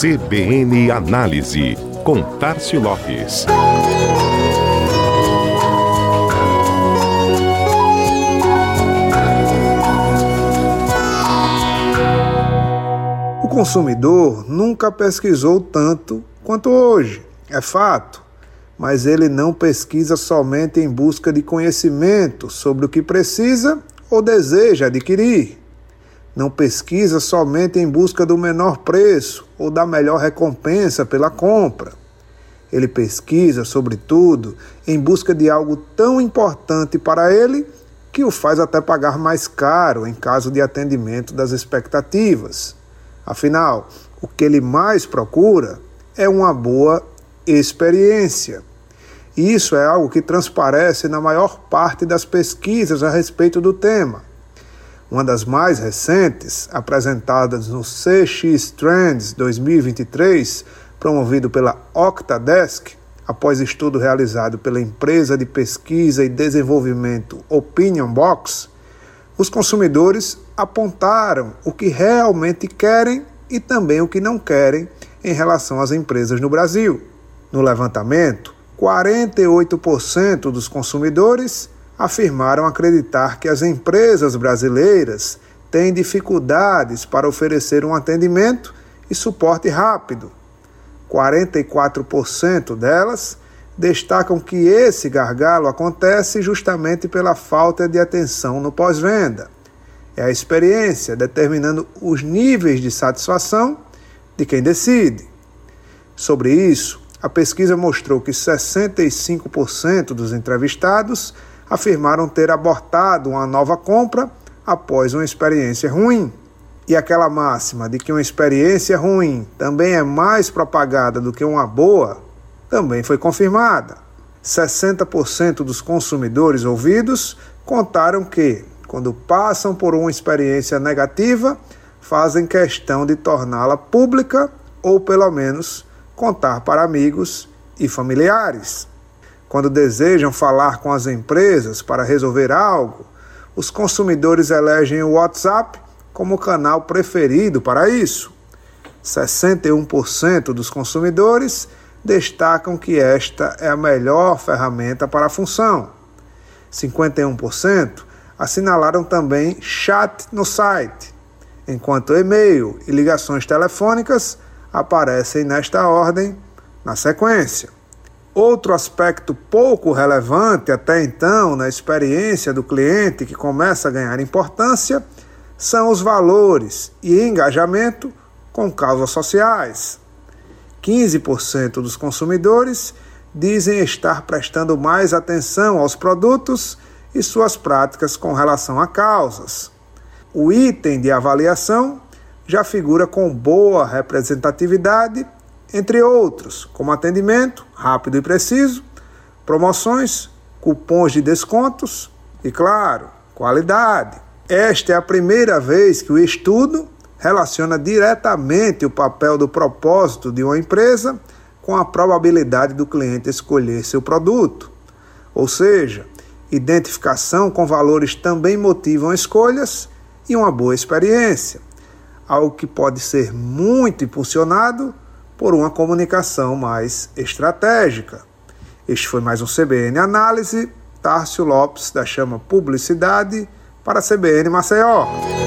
CBN Análise, com Tarcio Lopes. O consumidor nunca pesquisou tanto quanto hoje, é fato, mas ele não pesquisa somente em busca de conhecimento sobre o que precisa ou deseja adquirir. Não pesquisa somente em busca do menor preço ou da melhor recompensa pela compra. Ele pesquisa, sobretudo, em busca de algo tão importante para ele que o faz até pagar mais caro em caso de atendimento das expectativas. Afinal, o que ele mais procura é uma boa experiência. E isso é algo que transparece na maior parte das pesquisas a respeito do tema. Uma das mais recentes, apresentadas no CX Trends 2023, promovido pela Octadesk, após estudo realizado pela empresa de pesquisa e desenvolvimento Opinion Box, os consumidores apontaram o que realmente querem e também o que não querem em relação às empresas no Brasil. No levantamento, 48% dos consumidores afirmaram acreditar que as empresas brasileiras têm dificuldades para oferecer um atendimento e suporte rápido. 44% delas destacam que esse gargalo acontece justamente pela falta de atenção no pós-venda. É a experiência determinando os níveis de satisfação de quem decide. Sobre isso, a pesquisa mostrou que 65% dos entrevistados afirmaram ter abortado uma nova compra após uma experiência ruim. E aquela máxima de que uma experiência ruim também é mais propagada do que uma boa também foi confirmada. 60% dos consumidores ouvidos contaram que, quando passam por uma experiência negativa, fazem questão de torná-la pública ou, pelo menos, contar para amigos e familiares. Quando desejam falar com as empresas para resolver algo, os consumidores elegem o WhatsApp como canal preferido para isso. 61% dos consumidores destacam que esta é a melhor ferramenta para a função. 51% assinalaram também chat no site, enquanto e-mail e ligações telefônicas aparecem nesta ordem na sequência. Outro aspecto pouco relevante até então na experiência do cliente que começa a ganhar importância são os valores e engajamento com causas sociais. 15% dos consumidores dizem estar prestando mais atenção aos produtos e suas práticas com relação a causas. O item de avaliação já figura com boa representatividade entre outros, como atendimento rápido e preciso, promoções, cupons de descontos e, claro, qualidade. Esta é a primeira vez que o estudo relaciona diretamente o papel do propósito de uma empresa com a probabilidade do cliente escolher seu produto. Ou seja, identificação com valores também motivam escolhas e uma boa experiência, algo que pode ser muito impulsionado por uma comunicação mais estratégica. Este foi mais um CBN Análise. Tárcio Lopes, da Chama Publicidade, para a CBN Maceió.